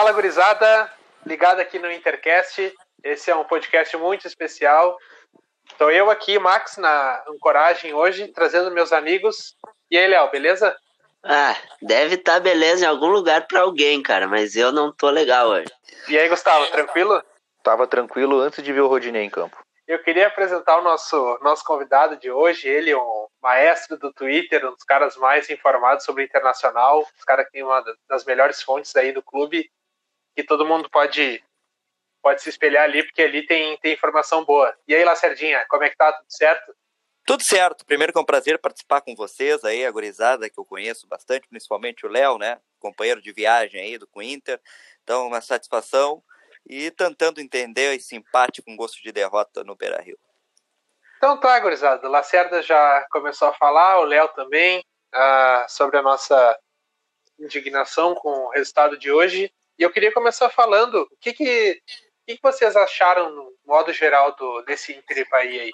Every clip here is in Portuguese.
Fala, gurizada, ligado aqui no Intercast. Esse é um podcast muito especial. Estou eu aqui, Max, na Ancoragem hoje, trazendo meus amigos. E aí, Léo, beleza? Ah, deve estar tá beleza em algum lugar para alguém, cara, mas eu não tô legal hoje. E aí, Gustavo, tranquilo? Tava tranquilo antes de ver o Rodinei em campo. Eu queria apresentar o nosso, nosso convidado de hoje, ele, um maestro do Twitter, um dos caras mais informados sobre o internacional, os caras que tem uma das melhores fontes aí do clube, que todo mundo pode pode se espelhar ali, porque ali tem, tem informação boa. E aí, Lacerdinha, como é que tá? Tudo certo? Tudo certo. Primeiro que é um prazer participar com vocês aí, a gurizada que eu conheço bastante, principalmente o Léo, né? Companheiro de viagem aí do Inter. Então, uma satisfação e tentando entender esse empate com gosto de derrota no Beira Rio. Então tá, gurizada. Lacerda já começou a falar, o Léo também, uh, sobre a nossa indignação com o resultado de hoje. E eu queria começar falando o que, que, que, que vocês acharam, no modo geral, do, desse Inter Bahia aí.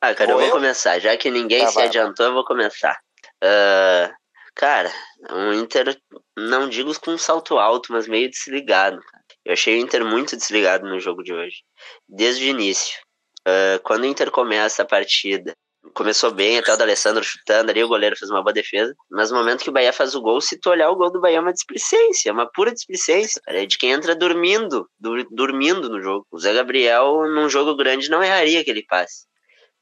Ah, cara, eu vou começar. Já que ninguém tá, se vai. adiantou, eu vou começar. Uh, cara, um Inter, não digo com um salto alto, mas meio desligado. Cara. Eu achei o Inter muito desligado no jogo de hoje, desde o início. Uh, quando o Inter começa a partida, começou bem, até o D'Alessandro chutando ali, o goleiro fez uma boa defesa, mas no momento que o Bahia faz o gol, se tu olhar o gol do Bahia é uma displicência, é uma pura displicência, é de quem entra dormindo, dormindo no jogo. O Zé Gabriel, num jogo grande, não erraria aquele passe.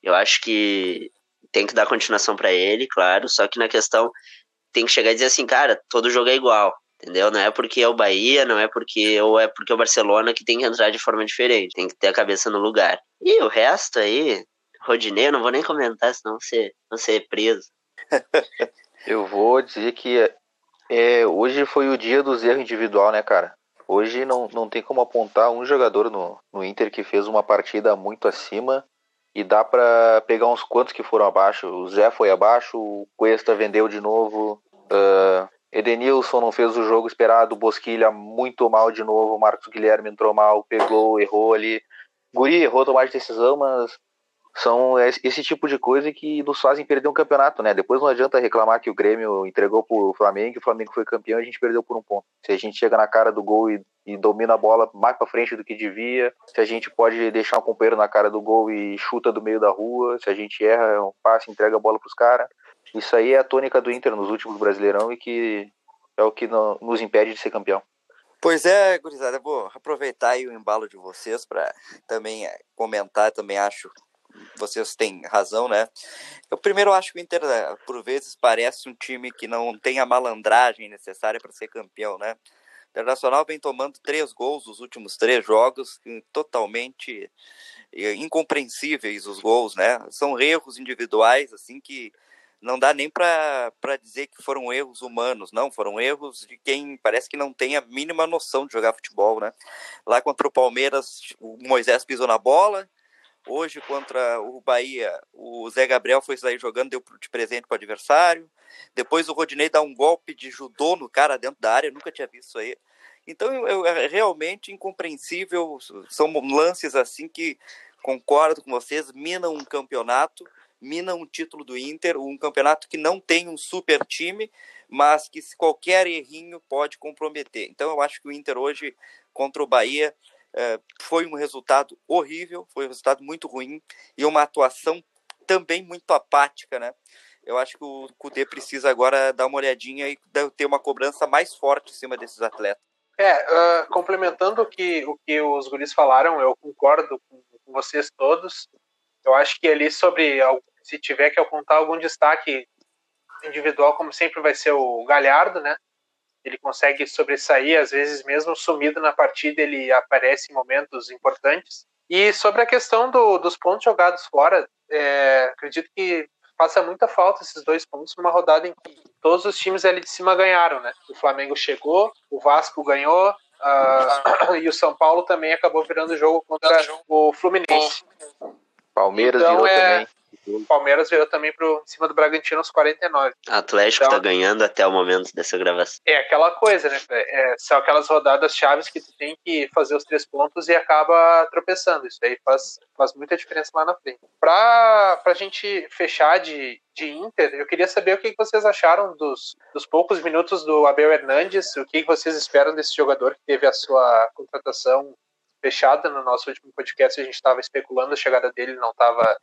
Eu acho que tem que dar continuação para ele, claro, só que na questão tem que chegar e dizer assim, cara, todo jogo é igual entendeu? Não é porque é o Bahia, não é porque ou é porque é o Barcelona que tem que entrar de forma diferente, tem que ter a cabeça no lugar. E o resto aí, Rodinei, eu não vou nem comentar, senão você não ser preso. eu vou dizer que é, hoje foi o dia dos erros individual, né, cara? Hoje não, não tem como apontar um jogador no, no Inter que fez uma partida muito acima e dá para pegar uns quantos que foram abaixo. O Zé foi abaixo, o Cuesta vendeu de novo, uh, Edenilson não fez o jogo esperado, Bosquilha muito mal de novo, Marcos Guilherme entrou mal, pegou, errou ali. Guri errou tomar de decisão, mas são esse tipo de coisa que nos fazem perder um campeonato, né? Depois não adianta reclamar que o Grêmio entregou pro Flamengo, e o Flamengo foi campeão e a gente perdeu por um ponto. Se a gente chega na cara do gol e, e domina a bola mais para frente do que devia, se a gente pode deixar um companheiro na cara do gol e chuta do meio da rua, se a gente erra um passe, entrega a bola pros caras, isso aí é a tônica do Inter nos últimos Brasileirão e que é o que no, nos impede de ser campeão. Pois é, gurizada, vou aproveitar o embalo de vocês para também comentar, também acho vocês têm razão, né? Eu primeiro acho que o Inter, é, por vezes, parece um time que não tem a malandragem necessária para ser campeão, né? O Internacional vem tomando três gols nos últimos três jogos, totalmente é, incompreensíveis os gols, né? São erros individuais, assim, que não dá nem para dizer que foram erros humanos, não, foram erros de quem parece que não tem a mínima noção de jogar futebol, né? Lá contra o Palmeiras, o Moisés pisou na bola, hoje contra o Bahia, o Zé Gabriel foi sair jogando, deu de presente para o adversário, depois o Rodinei dá um golpe de judô no cara dentro da área, nunca tinha visto isso aí. Então é realmente incompreensível, são lances assim que concordo com vocês, minam um campeonato, mina um título do Inter, um campeonato que não tem um super time, mas que qualquer errinho pode comprometer. Então eu acho que o Inter hoje contra o Bahia eh, foi um resultado horrível, foi um resultado muito ruim e uma atuação também muito apática, né? Eu acho que o Cudê precisa agora dar uma olhadinha e ter uma cobrança mais forte em cima desses atletas. É, uh, complementando o que, o que os guris falaram, eu concordo com, com vocês todos. Eu acho que ali sobre se tiver que apontar algum destaque individual, como sempre vai ser o Galhardo, né? Ele consegue sobressair, às vezes mesmo sumido na partida, ele aparece em momentos importantes. E sobre a questão do, dos pontos jogados fora, é, acredito que faça muita falta esses dois pontos numa rodada em que todos os times ali de cima ganharam, né? O Flamengo chegou, o Vasco ganhou, uh, e o São Paulo também acabou virando o jogo contra o Fluminense. Palmeiras então, virou é, também. O Palmeiras virou também pro, em cima do Bragantino aos 49. Atlético então, tá ganhando até o momento dessa gravação. É aquela coisa, né? É, são aquelas rodadas chaves que tu tem que fazer os três pontos e acaba tropeçando. Isso aí faz, faz muita diferença lá na frente. Pra, pra gente fechar de, de Inter, eu queria saber o que vocês acharam dos, dos poucos minutos do Abel Hernandes, o que vocês esperam desse jogador que teve a sua contratação fechada no nosso último podcast, a gente estava especulando a chegada dele, não estava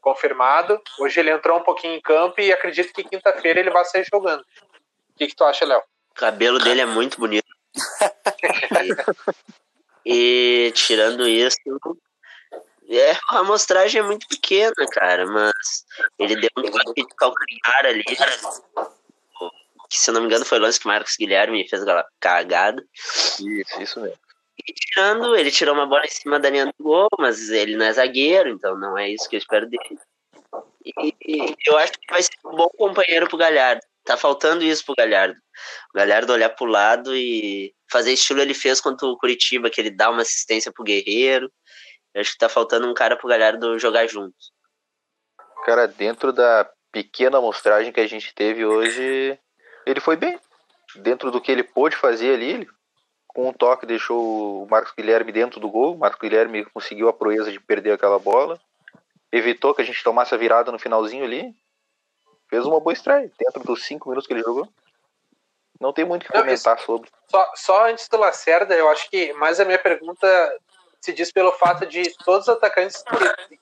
confirmado. Hoje ele entrou um pouquinho em campo e acredito que quinta-feira ele vai sair jogando. O que, que tu acha, Léo? O cabelo dele é muito bonito. e, e tirando isso, é, a amostragem é muito pequena, cara, mas ele deu um toque de calcanhar ali. Que, se eu não me engano, foi o lance que o Marcos Guilherme fez aquela cagada. Isso, isso mesmo. Tirando, ele tirou uma bola em cima da linha do gol, mas ele não é zagueiro, então não é isso que eu espero dele. E, e eu acho que vai ser um bom companheiro pro Galhardo. Tá faltando isso pro Galhardo. O Galhardo olhar pro lado e fazer estilo ele fez contra o Curitiba, que ele dá uma assistência pro Guerreiro. Eu acho que tá faltando um cara pro Galhardo jogar juntos. Cara, dentro da pequena amostragem que a gente teve hoje, ele foi bem. Dentro do que ele pôde fazer ali, ele, com um toque deixou o Marcos Guilherme dentro do gol. O Marcos Guilherme conseguiu a proeza de perder aquela bola. Evitou que a gente tomasse a virada no finalzinho ali. Fez uma boa estreia, dentro dos cinco minutos que ele jogou. Não tem muito o que comentar sobre. Só, só antes do Lacerda, eu acho que mais a minha pergunta se diz pelo fato de todos os atacantes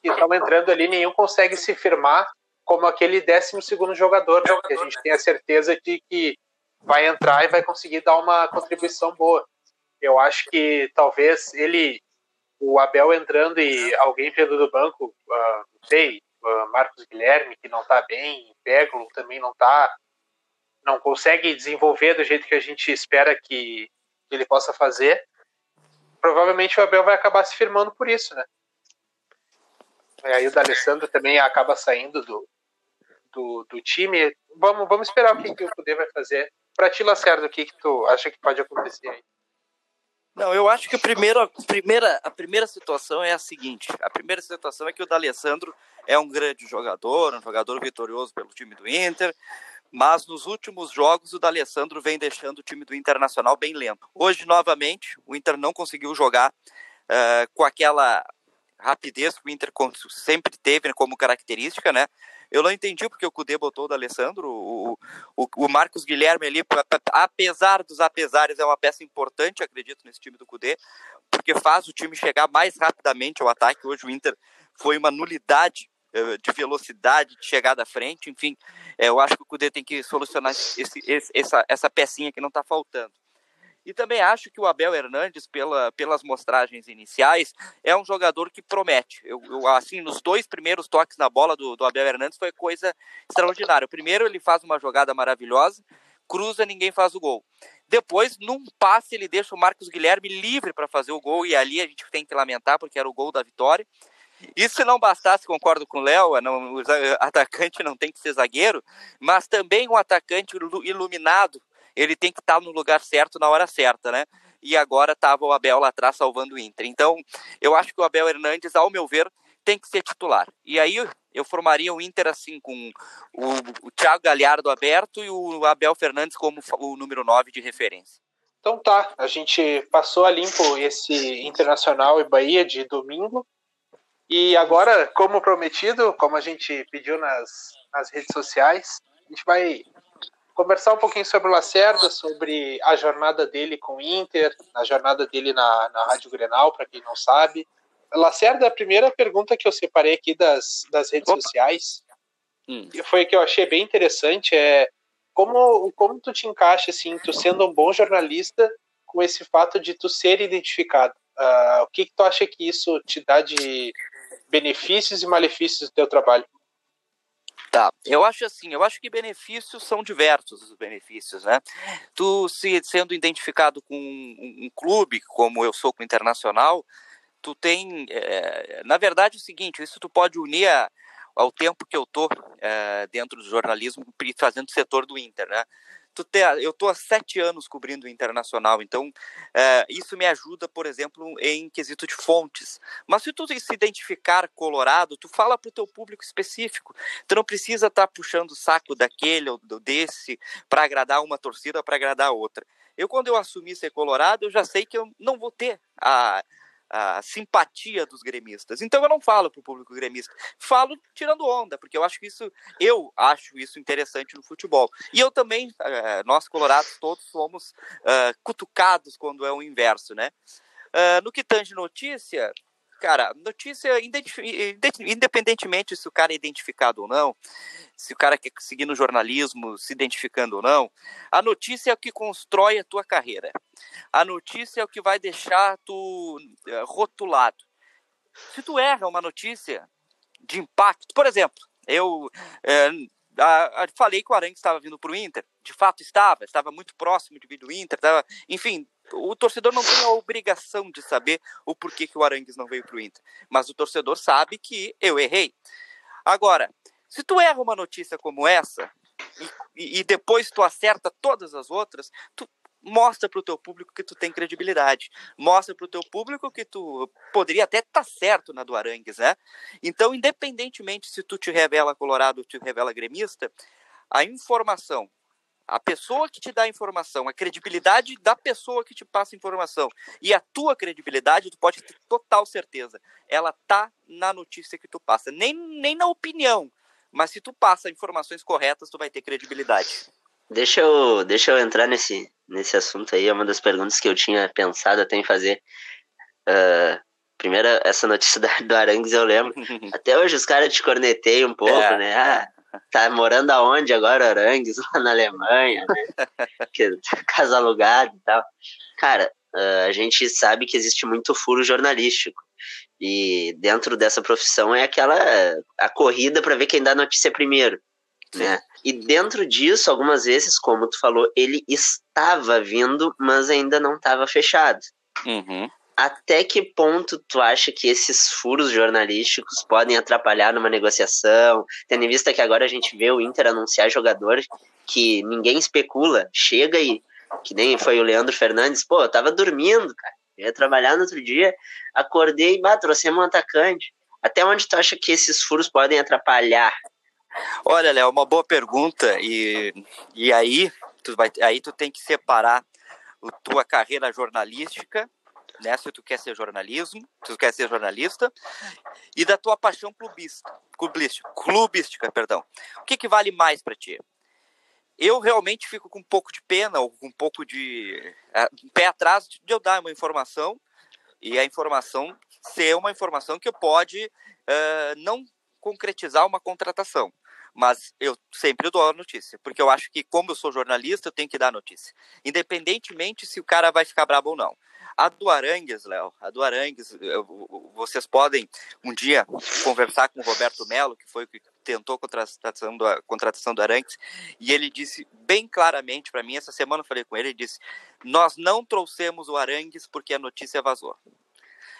que estão entrando ali, nenhum consegue se firmar como aquele 12 jogador, né? que a gente tem a certeza de que vai entrar e vai conseguir dar uma contribuição boa. Eu acho que talvez ele, o Abel entrando e alguém vindo do banco, uh, não sei, uh, Marcos Guilherme, que não está bem, Peglo também não está, não consegue desenvolver do jeito que a gente espera que ele possa fazer provavelmente o Abel vai acabar se firmando por isso, né? E aí o D'Alessandro também acaba saindo do, do, do, time. Vamos, vamos esperar o que, que o Poder vai fazer. Pra ti, Lacerda, o que, que tu acha que pode acontecer aí? Não, eu acho que a primeira, a primeira, a primeira situação é a seguinte. A primeira situação é que o D'Alessandro é um grande jogador, um jogador vitorioso pelo time do Inter, mas nos últimos jogos o D'Alessandro vem deixando o time do Internacional bem lento. Hoje, novamente, o Inter não conseguiu jogar uh, com aquela rapidez que o Inter sempre teve como característica, né? Eu não entendi porque o Cudê botou o D'Alessandro, o, o, o, Marcos Guilherme ali, apesar dos apesares, é uma peça importante, acredito, nesse time do Cudê, porque faz o time chegar mais rapidamente ao ataque. Hoje o Inter foi uma nulidade eh, de velocidade, de chegada à frente, enfim, é, eu acho que o Cudê tem que solucionar esse, esse, essa, essa pecinha que não está faltando. E também acho que o Abel Hernandes, pela, pelas mostragens iniciais, é um jogador que promete. Eu, eu, assim, nos dois primeiros toques na bola do, do Abel Hernandes foi coisa extraordinária. O primeiro, ele faz uma jogada maravilhosa, cruza, ninguém faz o gol. Depois, num passe, ele deixa o Marcos Guilherme livre para fazer o gol, e ali a gente tem que lamentar, porque era o gol da vitória. E se não bastasse, concordo com o Léo, o atacante não tem que ser zagueiro, mas também um atacante iluminado, ele tem que estar no lugar certo na hora certa, né? E agora estava o Abel lá atrás salvando o Inter. Então, eu acho que o Abel Hernandes, ao meu ver, tem que ser titular. E aí eu formaria o Inter assim, com o, o Thiago Galhardo aberto e o Abel Fernandes como o número 9 de referência. Então tá, a gente passou a limpo esse Internacional e Bahia de domingo. E agora, como prometido, como a gente pediu nas, nas redes sociais, a gente vai conversar um pouquinho sobre o Lacerda, sobre a jornada dele com o Inter, a jornada dele na, na Rádio Grenal, para quem não sabe. Lacerda, a primeira pergunta que eu separei aqui das, das redes Opa. sociais, hum. foi que eu achei bem interessante, é como, como tu te encaixa, assim, tu sendo um bom jornalista, com esse fato de tu ser identificado. Uh, o que, que tu acha que isso te dá de benefícios e malefícios do teu trabalho? Tá, eu acho assim, eu acho que benefícios são diversos os benefícios, né? Tu se sendo identificado com um, um clube, como eu sou com o Internacional, tu tem, é, na verdade, é o seguinte, isso tu pode unir a, ao tempo que eu tô é, dentro do jornalismo fazendo o setor do Inter, né? Te, eu estou há sete anos cobrindo o internacional, então é, isso me ajuda, por exemplo, em quesito de fontes. Mas se tu se identificar colorado, tu fala para o teu público específico. Tu não precisa estar tá puxando o saco daquele ou desse para agradar uma torcida para agradar outra. Eu, quando eu assumi ser colorado, eu já sei que eu não vou ter a, a simpatia dos gremistas. Então eu não falo para o público gremista, falo tirando onda, porque eu acho isso, eu acho isso interessante no futebol. E eu também, uh, nós colorados todos somos uh, cutucados quando é o inverso, né? Uh, no que tange notícia, cara, notícia, independentemente se o cara é identificado ou não, se o cara quer seguir no jornalismo, se identificando ou não, a notícia é o que constrói a tua carreira. A notícia é o que vai deixar tu eh, rotulado. Se tu erra uma notícia de impacto, por exemplo, eu é, a, a, falei que o Arangue estava vindo para o Inter, de fato estava, estava muito próximo de vir do Inter, estava, enfim, o torcedor não tem a obrigação de saber o porquê que o Arangues não veio para o Inter, mas o torcedor sabe que eu errei. Agora, se tu erra uma notícia como essa e, e depois tu acerta todas as outras, tu mostra para o teu público que tu tem credibilidade, mostra para o teu público que tu poderia até estar tá certo na do Arangues, né? Então, independentemente se tu te revela colorado ou te revela gremista, a informação, a pessoa que te dá a informação, a credibilidade da pessoa que te passa a informação e a tua credibilidade, tu pode ter total certeza, ela tá na notícia que tu passa, nem, nem na opinião, mas se tu passa informações corretas, tu vai ter credibilidade. Deixa eu, deixa eu entrar nesse, nesse assunto aí, é uma das perguntas que eu tinha pensado até em fazer. Uh, primeiro, essa notícia da, do Arangues eu lembro. Até hoje os caras te cornetei um pouco, é, né? Ah, tá morando aonde agora, Arangues? Lá na Alemanha, né? que, casa alugada e tal. Cara, uh, a gente sabe que existe muito furo jornalístico. E dentro dessa profissão é aquela a corrida para ver quem dá notícia primeiro, né? E dentro disso, algumas vezes, como tu falou, ele estava vindo, mas ainda não estava fechado. Uhum. Até que ponto tu acha que esses furos jornalísticos podem atrapalhar numa negociação? Tendo em vista que agora a gente vê o Inter anunciar jogadores que ninguém especula, chega e que nem foi o Leandro Fernandes, pô, eu tava dormindo, cara. Eu ia trabalhar no outro dia, acordei e bah, trouxemos um atacante. Até onde tu acha que esses furos podem atrapalhar? Olha, Léo, uma boa pergunta. E, e aí, tu vai, aí tu tem que separar a tua carreira jornalística, né? Se tu quer ser jornalismo, se tu quer ser jornalista, e da tua paixão clubista, clubística, clubística, perdão. O que, que vale mais para ti? eu realmente fico com um pouco de pena ou com um pouco de é, um pé atrás de eu dar uma informação e a informação ser uma informação que pode uh, não concretizar uma contratação. Mas eu sempre dou a notícia, porque eu acho que, como eu sou jornalista, eu tenho que dar a notícia. Independentemente se o cara vai ficar brabo ou não. A do Arangues, Léo, a do Arangues, vocês podem um dia conversar com o Roberto Melo, que foi o que tentou a contratação do, a contratação do Arangues, e ele disse bem claramente para mim, essa semana eu falei com ele, ele disse, nós não trouxemos o Arangues porque a notícia vazou.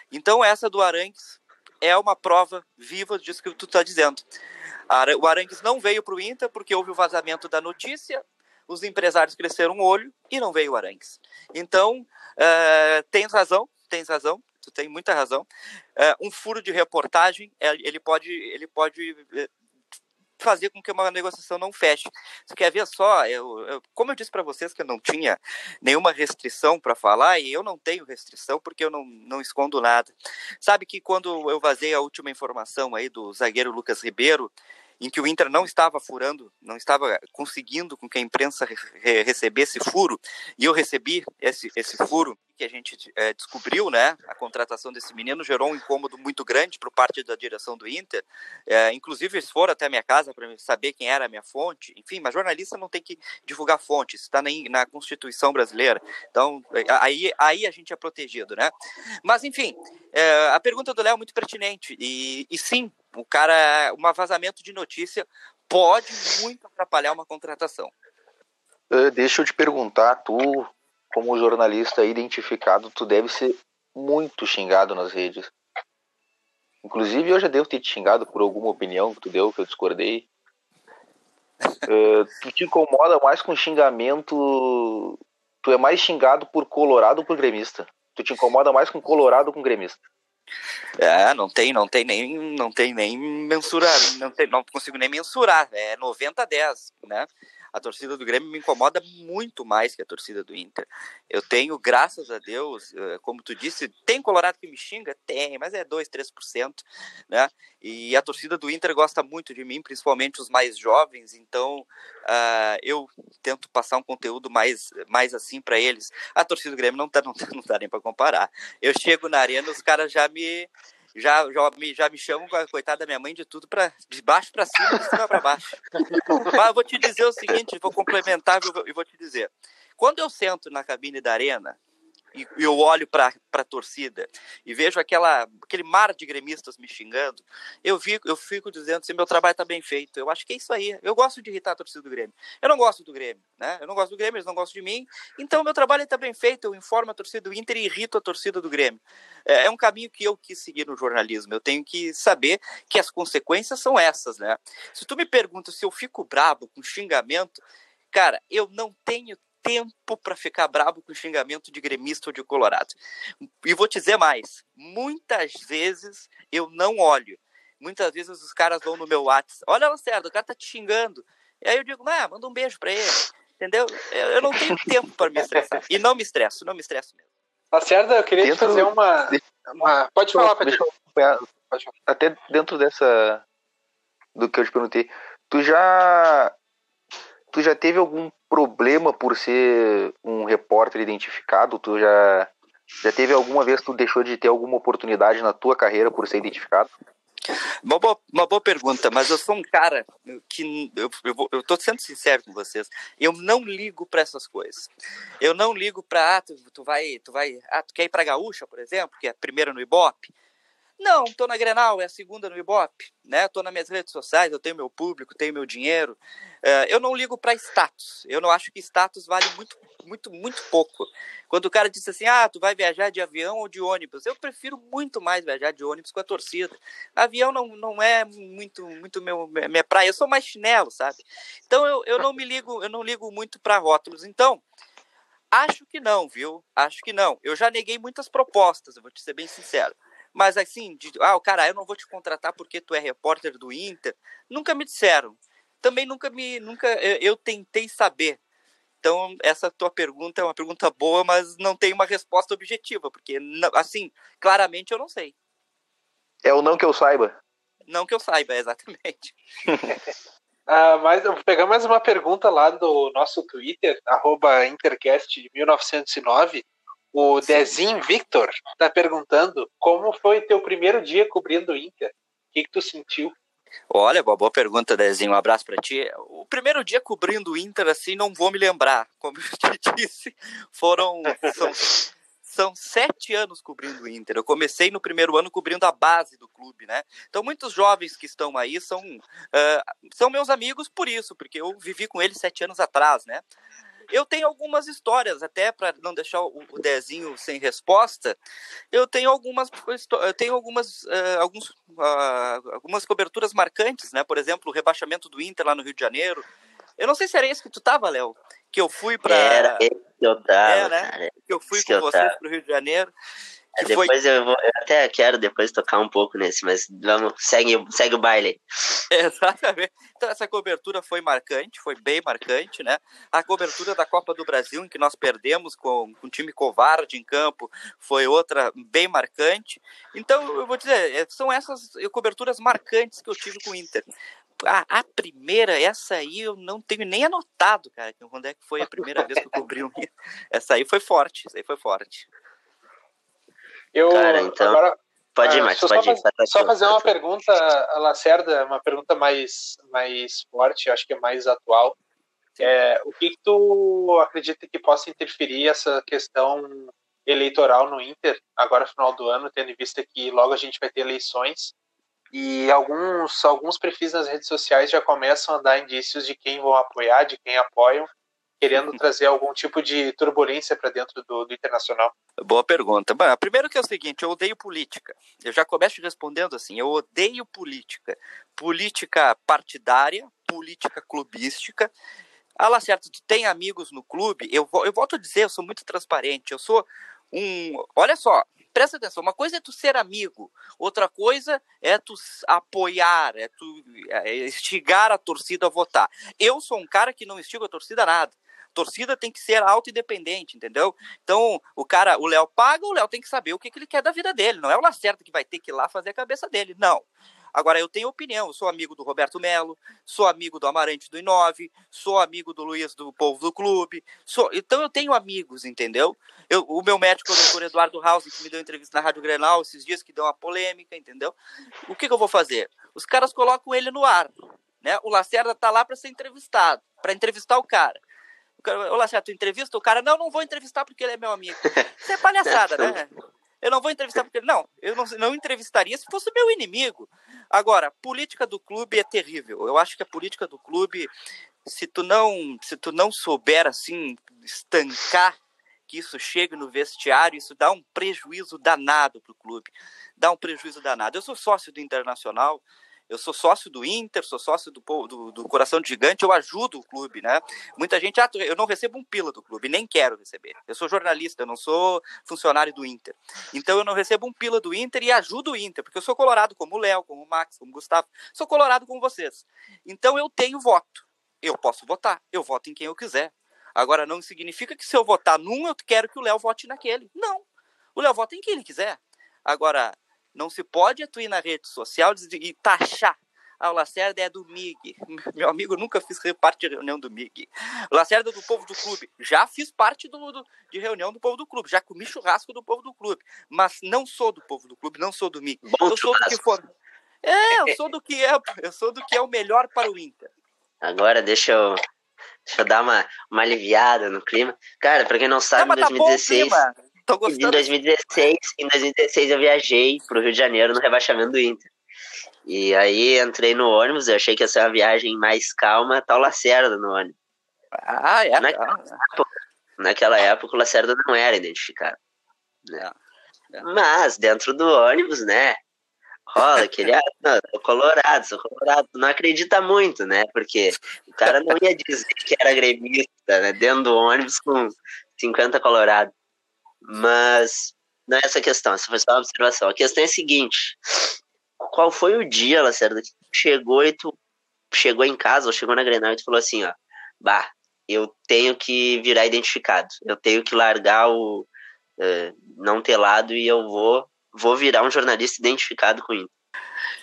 Então essa do Arangues é uma prova viva disso que tu está dizendo. O Arangues não veio para o Inter porque houve o vazamento da notícia, os empresários cresceram o olho e não veio o Arangues. Então, uh, tens razão, tens razão, tu tem muita razão. Uh, um furo de reportagem, é, ele pode, ele pode eh, fazer com que uma negociação não feche. Você quer ver só? Eu, eu como eu disse para vocês que eu não tinha nenhuma restrição para falar, e eu não tenho restrição porque eu não, não escondo nada. Sabe que quando eu vazei a última informação aí do zagueiro Lucas Ribeiro, em que o Inter não estava furando, não estava conseguindo com que a imprensa re recebesse furo, e eu recebi esse, esse furo que a gente é, descobriu, né? A contratação desse menino gerou um incômodo muito grande por parte da direção do Inter. É, inclusive, eles foram até a minha casa para saber quem era a minha fonte. Enfim, mas jornalista não tem que divulgar fontes, está na, na Constituição brasileira. Então, é, aí, aí a gente é protegido, né? Mas, enfim, é, a pergunta do Léo é muito pertinente. E, e sim, o cara, um vazamento de notícia pode muito atrapalhar uma contratação. Uh, deixa eu te perguntar, tu, como jornalista identificado, tu deve ser muito xingado nas redes. Inclusive, eu já devo ter te xingado por alguma opinião que tu deu, que eu discordei. Uh, tu te incomoda mais com xingamento. Tu é mais xingado por colorado ou por gremista? Tu te incomoda mais com colorado ou com gremista? É, não tem, não tem nem, não tem nem mensurar, não, tem, não consigo nem mensurar, é 90 a 10, né? A torcida do Grêmio me incomoda muito mais que a torcida do Inter. Eu tenho, graças a Deus, eh, como tu disse, tem Colorado que me xinga? Tem, mas é 2, 3%, né? E a torcida do Inter gosta muito de mim, principalmente os mais jovens, então uh, eu tento passar um conteúdo mais, mais assim para eles. A torcida do Grêmio não tá, não, não dá nem para comparar. Eu chego na arena, os caras já me já, já, me, já me chamam, coitada da minha mãe, de tudo para de baixo para cima e de cima para baixo. Mas eu vou te dizer o seguinte, vou complementar e vou te dizer. Quando eu sento na cabine da arena, e eu olho para a torcida e vejo aquela, aquele mar de gremistas me xingando, eu fico, eu fico dizendo assim, meu trabalho está bem feito. Eu acho que é isso aí. Eu gosto de irritar a torcida do Grêmio. Eu não gosto do Grêmio, né? Eu não gosto do Grêmio, eles não gostam de mim. Então, meu trabalho está bem feito. Eu informo a torcida do Inter e irrito a torcida do Grêmio. É, é um caminho que eu quis seguir no jornalismo. Eu tenho que saber que as consequências são essas, né? Se tu me pergunta se eu fico brabo com xingamento, cara, eu não tenho tempo para ficar brabo com xingamento de gremista ou de colorado. E vou te dizer mais: muitas vezes eu não olho. Muitas vezes os caras vão no meu WhatsApp, olha, certo, o cara tá te xingando. E aí eu digo, ah, manda um beijo para ele. Entendeu? Eu não tenho tempo para me estressar. E não me estresso, não me estresso mesmo. Lacerda, eu queria dentro, te fazer uma. uma... Pode falar, Pode falar. Até dentro dessa. do que eu te perguntei. Tu já tu já teve algum problema por ser um repórter identificado? Tu já, já teve alguma vez que tu deixou de ter alguma oportunidade na tua carreira por ser identificado? Uma boa, uma boa pergunta, mas eu sou um cara que eu, eu, eu tô sendo sincero com vocês. Eu não ligo para essas coisas. Eu não ligo para ah, tu, tu, vai, tu vai, ah, tu quer ir para Gaúcha, por exemplo, que é a primeira no Ibope. Não, estou na Grenal, é a segunda no Ibope, né? Estou nas minhas redes sociais, eu tenho meu público, tenho meu dinheiro. Uh, eu não ligo para status. Eu não acho que status vale muito, muito, muito pouco. Quando o cara diz assim, ah, tu vai viajar de avião ou de ônibus, eu prefiro muito mais viajar de ônibus com a torcida. Avião não, não é muito, muito meu, minha praia. Eu sou mais chinelo, sabe? Então eu, eu não me ligo, eu não ligo muito para rótulos. Então Acho que não, viu? Acho que não. Eu já neguei muitas propostas, eu vou te ser bem sincero. Mas assim, de, ah, cara, eu não vou te contratar porque tu é repórter do Inter. Nunca me disseram. Também nunca me, nunca eu, eu tentei saber. Então, essa tua pergunta é uma pergunta boa, mas não tem uma resposta objetiva, porque assim, claramente eu não sei. É o não que eu saiba. Não que eu saiba, exatamente. ah, mas eu vou pegar mais uma pergunta lá do nosso Twitter, arroba Intercast1909. O Dezin Victor está perguntando como foi teu primeiro dia cobrindo o Inter? O que, que tu sentiu? Olha, boa, pergunta, Dezinho. Um abraço para ti. O primeiro dia cobrindo o Inter, assim, não vou me lembrar. Como eu te disse, foram. São, são sete anos cobrindo o Inter. Eu comecei no primeiro ano cobrindo a base do clube, né? Então, muitos jovens que estão aí são, uh, são meus amigos por isso, porque eu vivi com eles sete anos atrás, né? Eu tenho algumas histórias, até para não deixar o Dezinho sem resposta, eu tenho algumas, eu tenho algumas, uh, alguns, uh, algumas coberturas marcantes, né? Por exemplo, o rebaixamento do Inter lá no Rio de Janeiro. Eu não sei se era esse que tu tava, Léo, que eu fui para Era esse que eu tava, é, né? Cara, que eu fui com vocês para o Rio de Janeiro. Depois foi... eu, vou, eu até quero depois tocar um pouco nesse, mas vamos, segue, segue o baile. Exatamente. Então essa cobertura foi marcante, foi bem marcante, né? A cobertura da Copa do Brasil, em que nós perdemos com, com um time covarde em campo, foi outra bem marcante. Então, eu vou dizer, é, são essas coberturas marcantes que eu tive com o Inter. A, a, primeira, essa aí eu não tenho nem anotado, cara, quando é que foi a primeira vez que eu cobri um Essa aí foi forte, essa aí foi forte. Eu, Cara, então. Agora, pode ir, ah, mais, pode só, ir. Faz, tá só fazer uma pergunta, a Lacerda, uma pergunta mais, mais forte, acho que é mais atual. É, o que, que tu acredita que possa interferir essa questão eleitoral no Inter, agora final do ano, tendo em vista que logo a gente vai ter eleições e alguns, alguns perfis nas redes sociais já começam a dar indícios de quem vão apoiar, de quem apoiam, querendo trazer algum tipo de turbulência para dentro do, do, internacional? Boa pergunta. Bom, primeiro que é o seguinte, eu odeio política. Eu já começo respondendo assim, eu odeio política. Política partidária, política clubística. Ah, certo, tu tem amigos no clube, eu, eu volto a dizer, eu sou muito transparente, eu sou um... Olha só, presta atenção, uma coisa é tu ser amigo, outra coisa é tu apoiar, é tu é instigar a torcida a votar. Eu sou um cara que não instigo a torcida a nada. Torcida tem que ser auto-independente, entendeu? Então, o cara, o Léo paga, o Léo tem que saber o que, que ele quer da vida dele. Não é o Lacerda que vai ter que ir lá fazer a cabeça dele. Não. Agora, eu tenho opinião, eu sou amigo do Roberto Melo, sou amigo do Amarante do Inove, sou amigo do Luiz do Povo do Clube, sou... então eu tenho amigos, entendeu? Eu, o meu médico o doutor Eduardo House, que me deu entrevista na Rádio Grenal esses dias, que deu uma polêmica, entendeu? O que, que eu vou fazer? Os caras colocam ele no ar, né? O Lacerda tá lá para ser entrevistado, para entrevistar o cara. O cara, ô Lacerda, tu entrevista o cara? Não, não vou entrevistar porque ele é meu amigo. Isso é palhaçada, né? Eu não vou entrevistar porque. Não, eu não, não entrevistaria se fosse meu inimigo. Agora, política do clube é terrível. Eu acho que a política do clube, se tu não, se tu não souber assim, estancar que isso chegue no vestiário, isso dá um prejuízo danado para o clube. Dá um prejuízo danado. Eu sou sócio do Internacional, eu sou sócio do Inter, sou sócio do, do, do, Coração de Gigante, eu ajudo o clube, né? Muita gente, ah, eu não recebo um pila do clube, nem quero receber. Eu sou jornalista, eu não sou funcionário do Inter. Então eu não recebo um pila do Inter e ajudo o Inter, porque eu sou colorado como o Léo, como o Max, como o Gustavo. Sou colorado como vocês. Então eu tenho voto. Eu posso votar, eu voto em quem eu quiser. Agora não significa que se eu votar num, eu quero que o Léo vote naquele. Não. O Léo vota em quem ele quiser. Agora, não se pode atuar na rede social e taxar. Ah, o Lacerda é do MIG. Meu amigo, nunca fiz parte de reunião do MIG. O Lacerda é do povo do clube. Já fiz parte do, do, de reunião do povo do clube. Já comi churrasco do povo do clube. Mas não sou do povo do clube, não sou do MIG. Bom eu sou do que for. É, eu sou do que é, eu sou do que é o melhor para o Inter. Agora deixa eu, deixa eu dar uma, uma aliviada no clima. Cara, para quem não sabe, não, em 2016. Tá bom, Tô gostando. Em 2016, em 2016 eu viajei pro Rio de Janeiro no rebaixamento do Inter. E aí entrei no ônibus, eu achei que ia ser uma viagem mais calma, tá o Lacerda no ônibus. Ah, é? Naquela, ah, época, naquela época o Lacerda não era identificado. Né? É, é. Mas dentro do ônibus, né? Rola aquele, ah, não, sou colorado, sou colorado. Não acredita muito, né? Porque o cara não ia dizer que era gremista, né? Dentro do ônibus com 50 colorados. Mas não é essa questão, essa foi só uma observação. A questão é a seguinte: qual foi o dia, Lacerda, que chegou e tu chegou em casa ou chegou na Grenal e tu falou assim, ó, bah, eu tenho que virar identificado, eu tenho que largar o uh, não ter lado e eu vou vou virar um jornalista identificado com isso.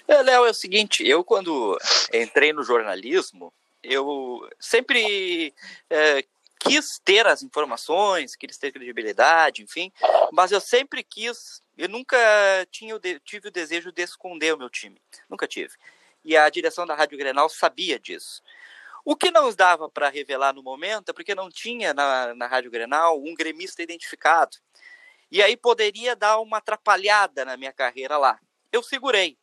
É, Léo, é o seguinte, eu quando entrei no jornalismo, eu sempre é, quis ter as informações, quis ter credibilidade, enfim, mas eu sempre quis, eu nunca tinha, tive o desejo de esconder o meu time, nunca tive. E a direção da Rádio Grenal sabia disso. O que não dava para revelar no momento é porque não tinha na, na Rádio Grenal um gremista identificado. E aí poderia dar uma atrapalhada na minha carreira lá. Eu segurei.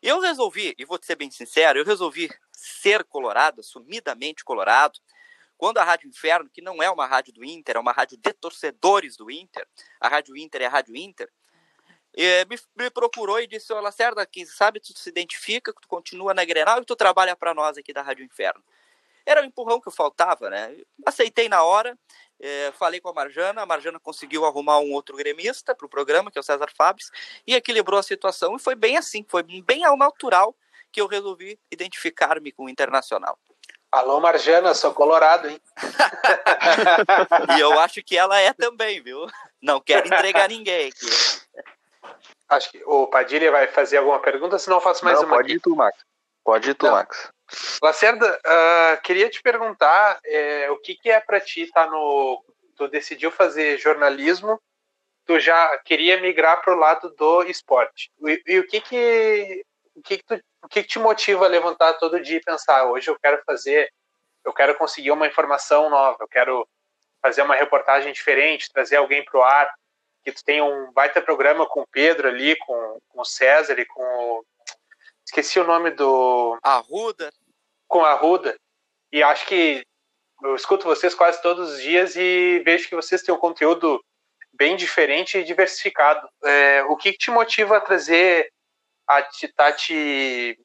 Eu resolvi, e vou ser bem sincero, eu resolvi ser colorado, assumidamente colorado, quando a Rádio Inferno, que não é uma rádio do Inter, é uma rádio de torcedores do Inter, a Rádio Inter é a Rádio Inter, eh, me, me, procurou e disse: Ô Lacerda, quem sabe tu se identifica, tu continua na Grenal e tu trabalha para nós aqui da Rádio Inferno. Era o empurrão que faltava, né? Aceitei na hora, eh, falei com a Marjana, a Marjana conseguiu arrumar um outro gremista para o programa, que é o César Fabres, e equilibrou a situação, e foi bem assim, foi bem ao natural que eu resolvi identificar-me com o Internacional. Alô, Marjana, sou colorado, hein? e eu acho que ela é também, viu? Não quero entregar ninguém aqui. Acho que o Padilha vai fazer alguma pergunta, senão eu faço mais Não, uma. Pode aqui. ir tu, Max. Pode ir tu, Não. Max. Lacerda, uh, queria te perguntar é, o que, que é para ti estar tá no. Tu decidiu fazer jornalismo, tu já queria migrar para o lado do esporte. E, e, o que que o que que, tu, o que te motiva a levantar todo dia e pensar hoje eu quero fazer, eu quero conseguir uma informação nova, eu quero fazer uma reportagem diferente, trazer alguém para o ar, que tu tenha um baita programa com o Pedro ali, com, com o César e com o... esqueci o nome do Arruda, com a Arruda. E acho que eu escuto vocês quase todos os dias e vejo que vocês têm um conteúdo bem diferente e diversificado. É, o que, que te motiva a trazer a te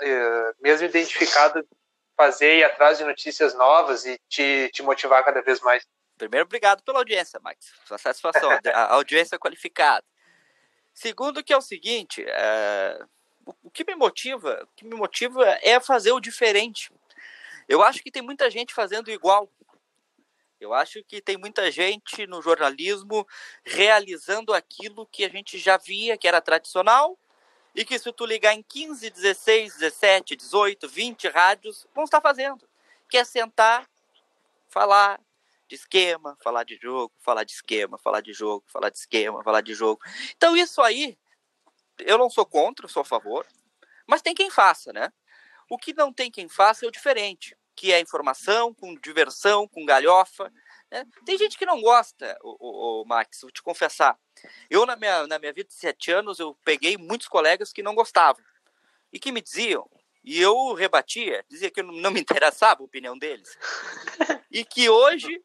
é, mesmo identificado fazer e atrás de notícias novas e te, te motivar cada vez mais. Primeiro, obrigado pela audiência, Max. Sua satisfação. a audiência qualificada. Segundo que é o seguinte, é, o que me motiva, o que me motiva é fazer o diferente. Eu acho que tem muita gente fazendo igual. Eu acho que tem muita gente no jornalismo realizando aquilo que a gente já via que era tradicional e que se tu ligar em 15, 16, 17, 18, 20 rádios, vão estar fazendo. Que é sentar, falar de esquema, falar de jogo, falar de esquema, falar de jogo, falar de esquema, falar de jogo. Então isso aí, eu não sou contra, sou a favor, mas tem quem faça, né? O que não tem quem faça é o diferente, que é informação, com diversão, com galhofa. Né? Tem gente que não gosta, o, o, o Max, vou te confessar. Eu, na minha, na minha vida de sete anos, eu peguei muitos colegas que não gostavam e que me diziam, e eu rebatia, dizia que não me interessava a opinião deles. E que hoje,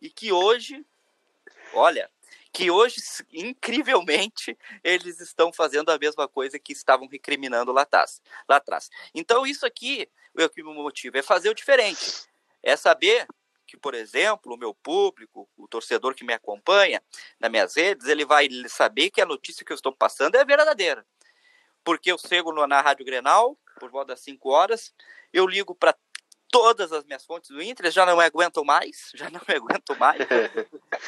e que hoje, olha, que hoje, incrivelmente, eles estão fazendo a mesma coisa que estavam recriminando lá atrás. Lá atrás. Então, isso aqui, o que me motiva é fazer o diferente. É saber que, por exemplo, o meu público, o torcedor que me acompanha nas minhas redes, ele vai saber que a notícia que eu estou passando é verdadeira. Porque eu chego na Rádio Grenal, por volta das 5 horas, eu ligo para todas as minhas fontes do Inter, já não aguento mais, já não aguento mais.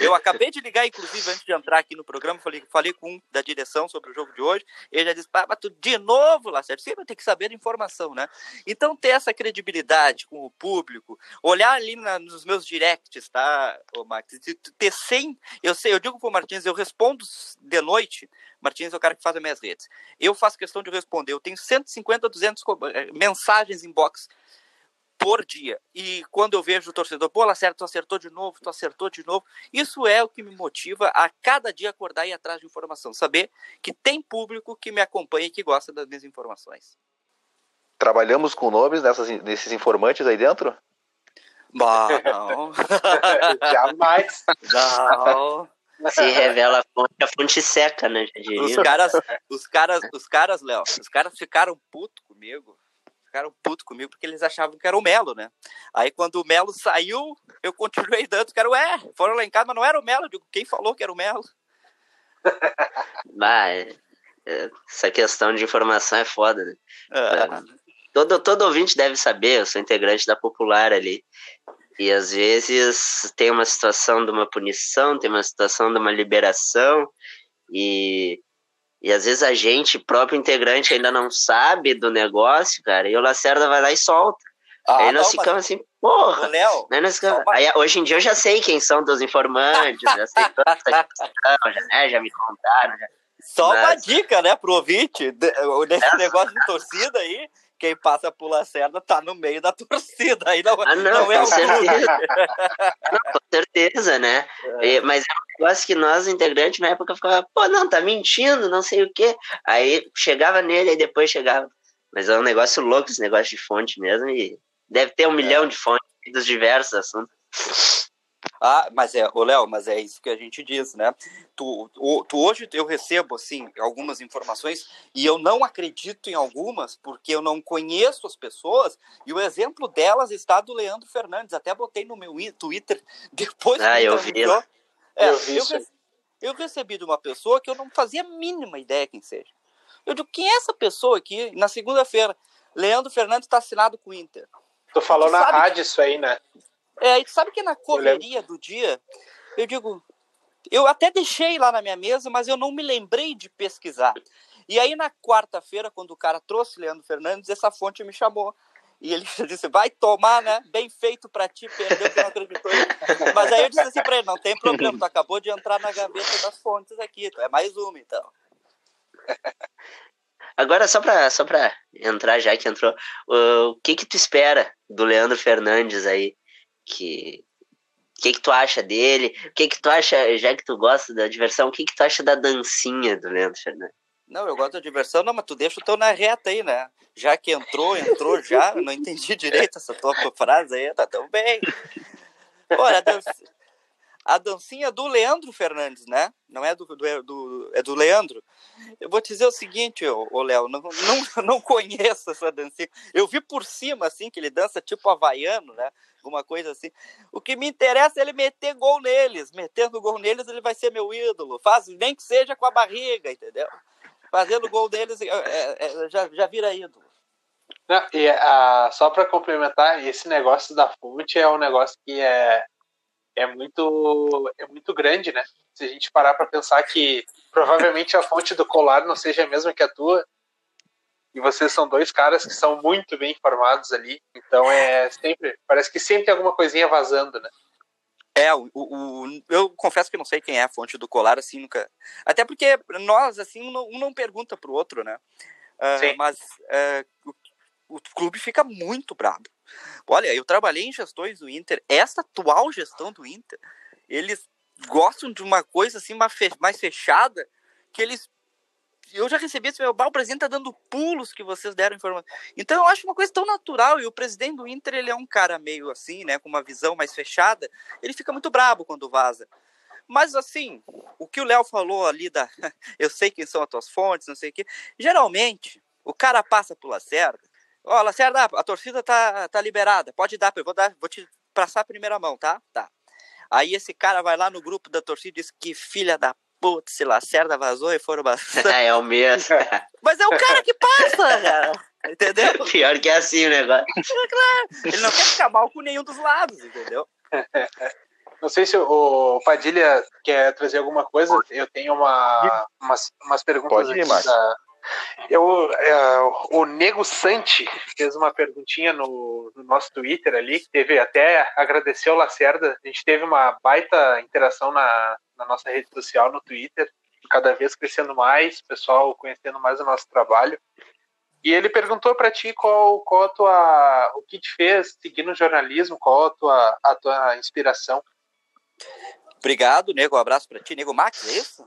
Eu acabei de ligar, inclusive, antes de entrar aqui no programa, falei, falei com um da direção sobre o jogo de hoje, ele já disse, ah, mas tu de novo, Lacerda, vai ter que saber a informação, né? Então, ter essa credibilidade com o público, olhar ali na, nos meus directs, tá, ô Max, ter 100, eu sei, eu digo pro Martins, eu respondo de noite, Martins é o cara que faz as minhas redes, eu faço questão de responder, eu tenho 150, 200 eh, mensagens em box por dia. E quando eu vejo o torcedor, pô, Lacerda, tu acertou de novo, tu acertou de novo, isso é o que me motiva a cada dia acordar e ir atrás de informação. Saber que tem público que me acompanha e que gosta das minhas informações. Trabalhamos com nomes nessas, nesses informantes aí dentro? Bah, não. Jamais. Não. Se revela a fonte, a fonte seca, né? Os caras, os caras, os caras, Léo, os caras ficaram puto comigo ficaram puto comigo porque eles achavam que era o Melo, né? Aí quando o Melo saiu, eu continuei dando, os caras, ué, foram lá em casa, mas não era o Melo. Eu digo, quem falou que era o Melo? Mas é, essa questão de informação é foda, né? É. Todo, todo ouvinte deve saber, eu sou integrante da Popular ali. E às vezes tem uma situação de uma punição, tem uma situação de uma liberação, e e às vezes a gente, próprio integrante, ainda não sabe do negócio, cara, e o Lacerda vai lá e solta. Ah, aí nós não, ficamos mas... assim, porra. Léo, né, nós ficamos... aí, hoje em dia eu já sei quem são dos informantes, já sei toda essa questão, já, né, já me contaram. Já. Só mas... uma dica, né, pro ouvinte, nesse é. negócio de torcida aí, quem passa por Lacerda tá no meio da torcida. Aí não, ah, não, não é com certeza. não, com certeza, né? É. E, mas é negócio que nós, integrantes, na época, ficava, pô, não, tá mentindo, não sei o quê. Aí chegava nele, aí depois chegava. Mas é um negócio louco esse negócio de fonte mesmo, e deve ter um é. milhão de fontes dos diversos assuntos. Ah, mas é, ô Léo, mas é isso que a gente diz, né? Tu, o, tu, hoje eu recebo, assim, algumas informações e eu não acredito em algumas porque eu não conheço as pessoas e o exemplo delas está do Leandro Fernandes. Até botei no meu Twitter depois ah, que eu vi. É, eu, vi eu, eu recebi de uma pessoa que eu não fazia a mínima ideia quem seja. Eu digo, quem é essa pessoa aqui? Na segunda-feira, Leandro Fernandes está assinado com o Inter. Tu falou tu na rádio que... isso aí, né? É, e sabe que na correria do dia, eu digo, eu até deixei lá na minha mesa, mas eu não me lembrei de pesquisar. E aí na quarta-feira, quando o cara trouxe Leandro Fernandes, essa fonte me chamou. E ele disse, vai tomar, né? Bem feito para ti, perdeu que não acreditou. Mas aí eu disse assim para ele, não tem problema, tu acabou de entrar na gaveta das fontes aqui, tu é mais uma então. Agora, só para só pra entrar, já que entrou, o que que tu espera do Leandro Fernandes aí? que o que, que tu acha dele? O que, que tu acha, já que tu gosta da diversão, o que, que tu acha da dancinha do Leandro Fernandes? Não, eu gosto da diversão, não, mas tu deixa o teu na reta aí, né? Já que entrou, entrou já, não entendi direito essa tua frase aí, tá tão bem. Olha, a, a dancinha do Leandro Fernandes, né? Não é do, do, do é do Leandro. Eu vou te dizer o seguinte, ô Léo, não, não, não conheço essa dancinha. Eu vi por cima, assim, que ele dança tipo havaiano, né? Alguma coisa assim. O que me interessa é ele meter gol neles. Metendo gol neles, ele vai ser meu ídolo. Faz, nem que seja com a barriga, entendeu? Fazendo gol deles, é, é, é já, já vira ídolo. Não, e a, só para complementar, esse negócio da fonte é um negócio que é é muito é muito grande, né? Se a gente parar para pensar que provavelmente a fonte do colar não seja a mesma que a tua, e vocês são dois caras que são muito bem informados ali, então é sempre parece que sempre tem alguma coisinha vazando, né? É, o, o, eu confesso que não sei quem é a fonte do colar, assim, nunca. Até porque nós, assim, um não, um não pergunta pro outro, né? Uh, mas uh, o, o clube fica muito brabo. Olha, eu trabalhei em gestões do Inter. Essa atual gestão do Inter, eles gostam de uma coisa assim mais fechada, que eles eu já recebi esse meu o presidente tá dando pulos que vocês deram informação. Então eu acho uma coisa tão natural e o presidente do Inter, ele é um cara meio assim, né, com uma visão mais fechada, ele fica muito brabo quando vaza. Mas assim, o que o Léo falou ali da eu sei quem são as tuas fontes, não sei o quê, geralmente o cara passa por Lacerda, Ó, Lacerda, a torcida tá, tá liberada. Pode dar, eu vou dar, vou te passar a primeira mão, tá? Tá. Aí esse cara vai lá no grupo da torcida e diz que filha da puta, se Lacerda vazou e foram bastante. é o mesmo. Mas é o cara que passa, cara. Entendeu? Pior que é assim o negócio. É claro. Ele não quer ficar mal com nenhum dos lados, entendeu? Não sei se o Padilha quer trazer alguma coisa. Eu tenho uma, umas, umas perguntas Pode ir, aqui da, eu, é, o Nego Santi fez uma perguntinha no, no, nosso Twitter ali, que teve até agradecer ao Lacerda. A gente teve uma baita interação na, na nossa rede social, no Twitter, cada vez crescendo mais, pessoal conhecendo mais o nosso trabalho. E ele perguntou para ti qual, qual a tua, o que te fez seguir no jornalismo, qual a tua, a tua inspiração. Obrigado, Nego. Um abraço para ti. Nego Max, é isso?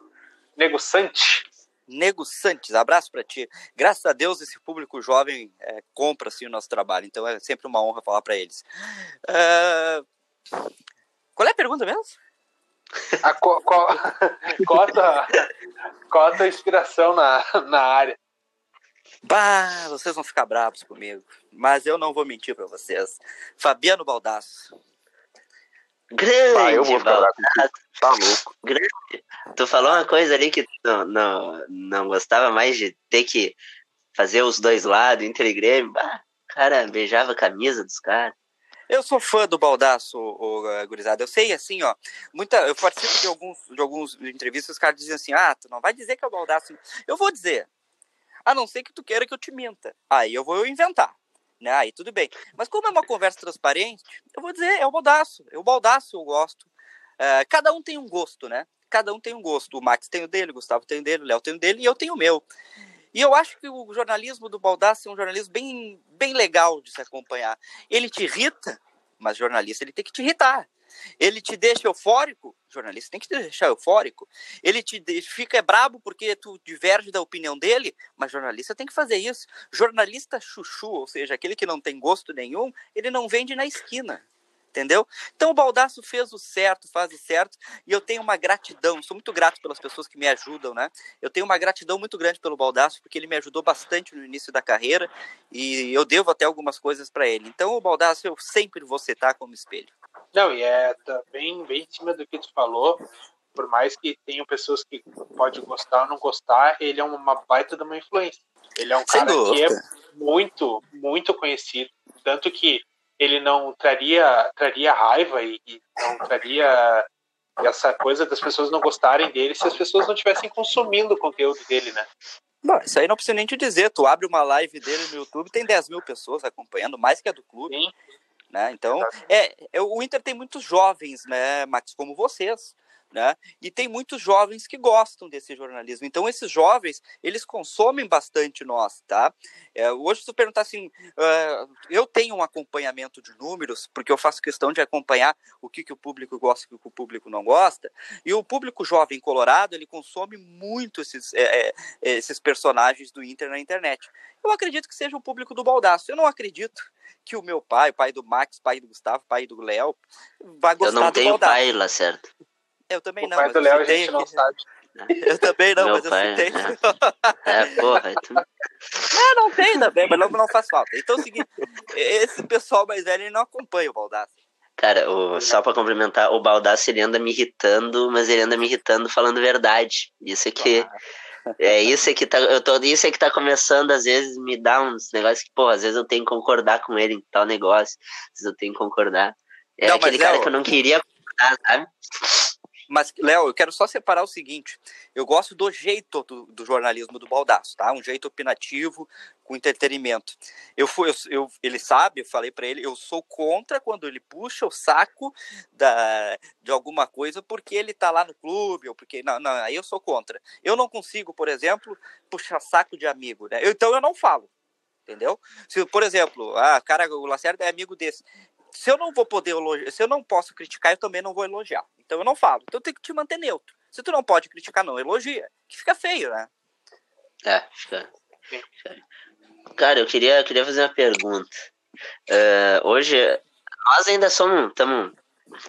Nego Santi. Nego Santos, abraço para ti. Graças a Deus esse público jovem é, compra assim, o nosso trabalho, então é sempre uma honra falar para eles. Uh... Qual é a pergunta mesmo? A, qual, qual, qual, a tua, qual a tua inspiração na, na área? Bah, vocês vão ficar bravos comigo, mas eu não vou mentir para vocês. Fabiano Baldasso. Grande, ah, eu vou ficar Tá louco. Grande. Tu falou uma coisa ali que não, não, não gostava mais de ter que fazer os dois lados, Inter e Grêmio. Bah, cara, beijava a camisa dos caras. Eu sou fã do Baldaço, o, gurizada. Eu sei, assim, ó. Muita, eu participo de alguns, de alguns entrevistas, os caras dizem assim: ah, tu não vai dizer que é o Baldaço. Eu vou dizer. A não ser que tu queira que eu te minta. Aí eu vou inventar. Né? Aí tudo bem. Mas como é uma conversa transparente, eu vou dizer, é o baldaço. É o baldaço eu gosto. Uh, cada um tem um gosto, né? Cada um tem um gosto. O Max tem o dele, o Gustavo tem o dele, o Léo tem o dele e eu tenho o meu. E eu acho que o jornalismo do Baldaço é um jornalismo bem, bem legal de se acompanhar. Ele te irrita, mas jornalista ele tem que te irritar. Ele te deixa eufórico, jornalista tem que te deixar eufórico. Ele te fica brabo porque tu diverge da opinião dele, mas jornalista tem que fazer isso. Jornalista chuchu, ou seja, aquele que não tem gosto nenhum, ele não vende na esquina entendeu? Então o Baldaço fez o certo, faz o certo, e eu tenho uma gratidão, sou muito grato pelas pessoas que me ajudam, né? Eu tenho uma gratidão muito grande pelo Baldaço, porque ele me ajudou bastante no início da carreira, e eu devo até algumas coisas para ele. Então o Baldaço eu sempre vou citar como espelho. Não, e é bem, bem em cima do que tu falou, por mais que tenham pessoas que pode gostar ou não gostar, ele é uma baita de uma influência. Ele é um cara que é muito, muito conhecido, tanto que ele não traria, traria raiva e, e não traria essa coisa das pessoas não gostarem dele se as pessoas não estivessem consumindo o conteúdo dele, né? Bom, isso aí não precisa nem te dizer. Tu abre uma live dele no YouTube, tem 10 mil pessoas acompanhando, mais que a do clube. Sim. Né? Então, é, é, o Inter tem muitos jovens, né, Max, como vocês, né? E tem muitos jovens que gostam desse jornalismo. Então, esses jovens, eles consomem bastante nós, tá? É, hoje, se tu perguntar assim, uh, eu tenho um acompanhamento de números, porque eu faço questão de acompanhar o que, que o público gosta e o que o público não gosta, e o público jovem colorado, ele consome muito esses, é, é, esses personagens do Inter na internet. Eu acredito que seja o público do Baldaço. Eu não acredito que o meu pai, pai do Max, pai do Gustavo, pai do Léo, vai gostar do Eu não tenho pai lá, certo? Eu também o não. pai mas do eu Léo a gente não aqui. sabe. Eu também não, Meu mas eu pai, citei. É, porra. Tu... É, não tem ainda bem, mas não, não faz falta. Então é o seguinte, esse pessoal mais velho ele não acompanha o Baldassi. Cara, o, só pra complementar, o Baldassi ele anda me irritando, mas ele anda me irritando falando verdade. Isso é que. É isso é que tá. Eu tô, isso é que tá começando, às vezes, me dá uns negócios que, pô, às vezes eu tenho que concordar com ele em tal negócio. Às vezes eu tenho que concordar. É Não, aquele cara Léo, que eu não queria concordar, sabe? Mas, Léo, eu quero só separar o seguinte. Eu gosto do jeito do, do jornalismo do Baldaço, tá? Um jeito opinativo, com entretenimento. Eu fui, eu, eu- ele sabe, eu falei pra ele, eu sou contra quando ele puxa o saco da, de alguma coisa porque ele tá lá no clube, ou porque. Não, não, aí eu sou contra. Eu não consigo, por exemplo, puxar saco de amigo, né? Eu- então eu não falo. Entendeu? Se, por exemplo, ah, cara, o Lacerda é amigo desse. Se eu não vou poder elogiar, se eu não posso criticar, eu também não vou elogiar. Então eu não falo. Então tem que te manter neutro. Se tu não pode criticar, não elogia. Que fica feio, né? É, fica. fica- Cara, eu queria, eu queria fazer uma pergunta. É, hoje, nós ainda somos. Estamos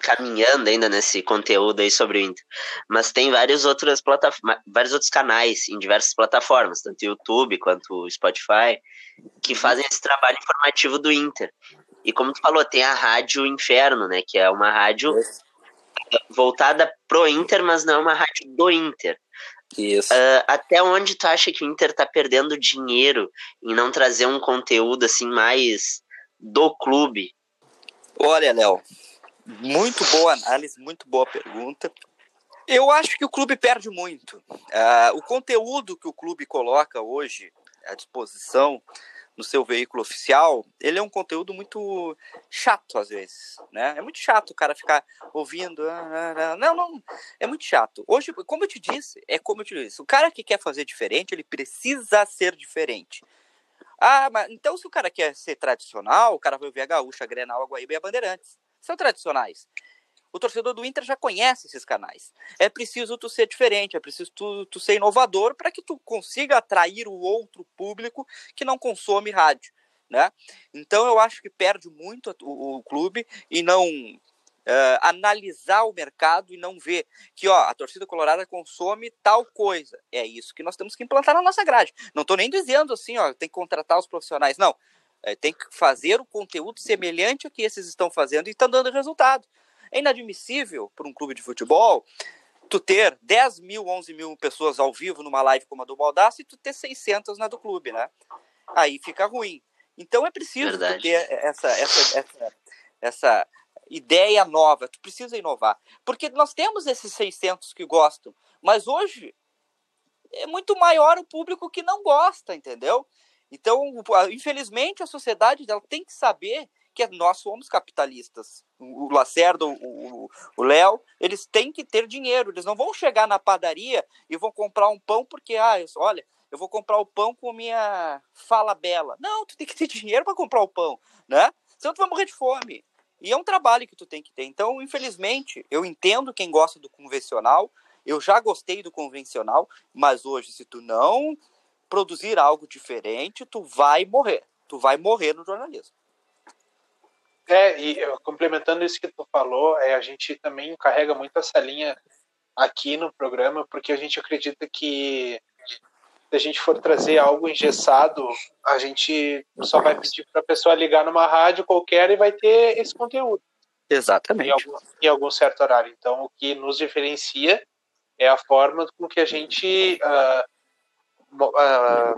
caminhando ainda nesse conteúdo aí sobre o Inter. Mas tem várias outras plataformas, vários outros canais em diversas plataformas, tanto YouTube quanto o Spotify, que fazem esse trabalho informativo do Inter. E como tu falou, tem a Rádio Inferno, né? Que é uma rádio voltada pro Inter, mas não é uma rádio do Inter. Isso. Ah, até onde tu acha que o Inter tá perdendo dinheiro em não trazer um conteúdo assim mais do clube? Olha, Léo, muito boa análise, muito boa pergunta. Eu acho que o clube perde muito. Ah, o conteúdo que o clube coloca hoje à disposição no seu veículo oficial, ele é um conteúdo muito chato às vezes, né? É muito chato o cara ficar ouvindo, ah, ah, ah. não, não, é muito chato. Hoje, como eu te disse, é como eu te disse, o cara que quer fazer diferente, ele precisa ser diferente. Ah, mas então se o cara quer ser tradicional, o cara vai ver a Gaúcha, a Grenal, a Guaíba e a Bandeirantes. São tradicionais. O torcedor do Inter já conhece esses canais. É preciso tu ser diferente, é preciso tu, tu ser inovador para que tu consiga atrair o outro público que não consome rádio, né? Então eu acho que perde muito o, o clube e não eh, analisar o mercado e não ver que ó, a torcida colorada consome tal coisa. É isso que nós temos que implantar na nossa grade. Não estou nem dizendo assim, ó, tem que contratar os profissionais. Não. É, tem que fazer o conteúdo semelhante ao que esses estão fazendo e estão dando resultado. É inadmissível para um clube de futebol tu ter 10 mil, 11 mil pessoas ao vivo numa live como a do Baldassi e tu ter 600 na do clube, né? Aí fica ruim. Então é preciso ter essa, essa, essa, essa ideia nova. Tu precisa inovar. Porque nós temos esses 600 que gostam, mas hoje é muito maior o público que não gosta, entendeu? Então, infelizmente, a sociedade ela tem que saber que nós somos capitalistas. O Lacerda, o- Léo, eles têm que ter dinheiro. Eles não vão chegar na padaria e vão comprar um pão porque, ah, eu- olha, eu vou comprar o pão com minha fala bela. Não, tu tem que ter dinheiro para comprar o pão, né? Senão tu vai morrer de fome. E é um trabalho que tu tem que ter. Então, infelizmente, eu entendo quem gosta do convencional. Eu já gostei do convencional, mas hoje, se tu não produzir algo diferente, tu vai morrer. Tu vai morrer no jornalismo. É, e eu, complementando isso que tu falou, é, a gente também carrega muito essa linha aqui no programa, porque a gente acredita que se a gente for trazer algo engessado, a gente só vai pedir para a pessoa ligar numa rádio qualquer e vai ter esse conteúdo em Exatamente. algum, em algum certo horário. Então, o que nos diferencia é a forma com que a gente mo- ah,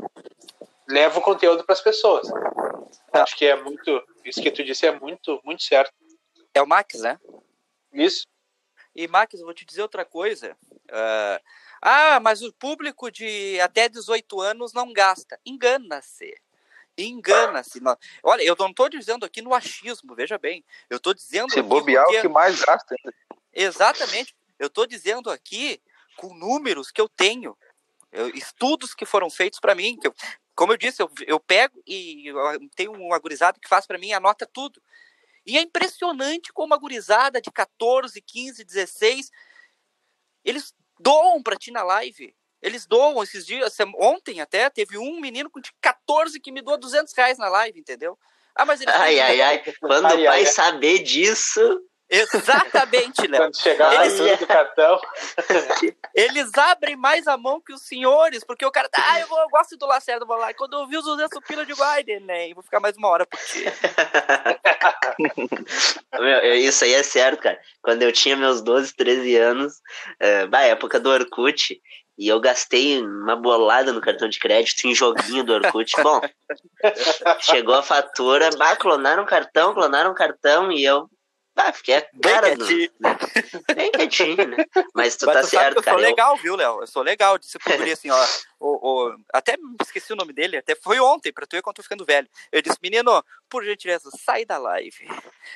leva o conteúdo para as pessoas. Acho que é muito. Isso que tu disse é muito, muito certo. É o Max, né? Isso. E, Max, eu vou te dizer outra coisa. Ah, ah, mas o público de até 18 anos não gasta. Engana-se. Engana-se. Olha, eu não estou dizendo aqui no achismo, veja bem. Eu estou dizendo Se bobear, porque- o que mais gasta. Exatamente. Eu estou dizendo aqui com números que eu tenho, eu- estudos que foram feitos para mim. Que eu- como eu disse, eu, eu pego e eu tenho um agorizado que faz para mim, anota tudo. E é impressionante como a gurizada de 14, 15, 16, eles doam para ti na live. Eles doam esses dias. Ontem até teve um menino de 14 que me doou 200 reais na live, entendeu? Ah, mas têm Ai, ai, ai. Quando Ai, o pai ai, ai. saber disso, Exatamente, Léo. Quando chegar a eles... do cartão. Eles abrem mais a mão que os senhores, porque o cara tá, ah, eu, vou, eu gosto do Lacerda, vou lá. E quando eu vi os 200 pila de guarda, nem, vou ficar mais uma hora por ti. Meu, isso aí é certo, cara. Quando eu tinha meus 12, 13 anos, é, na época do Orkut, e eu gastei uma bolada no cartão de crédito em joguinho do Orkut. Bom, chegou a fatura, bah, clonaram um cartão, clonaram um cartão e eu ah, fiquei cara bem quietinho. Do... Bem quietinho, né? Mas tu Mas tá tu certo, eu cara. Eu sou legal, viu, Léo? Eu sou legal. Disse pro guri assim, ó. O, o, até esqueci o nome dele, até foi ontem, pra tu ver quando tô ficando velho. Eu disse, menino, por gentileza, sai da live.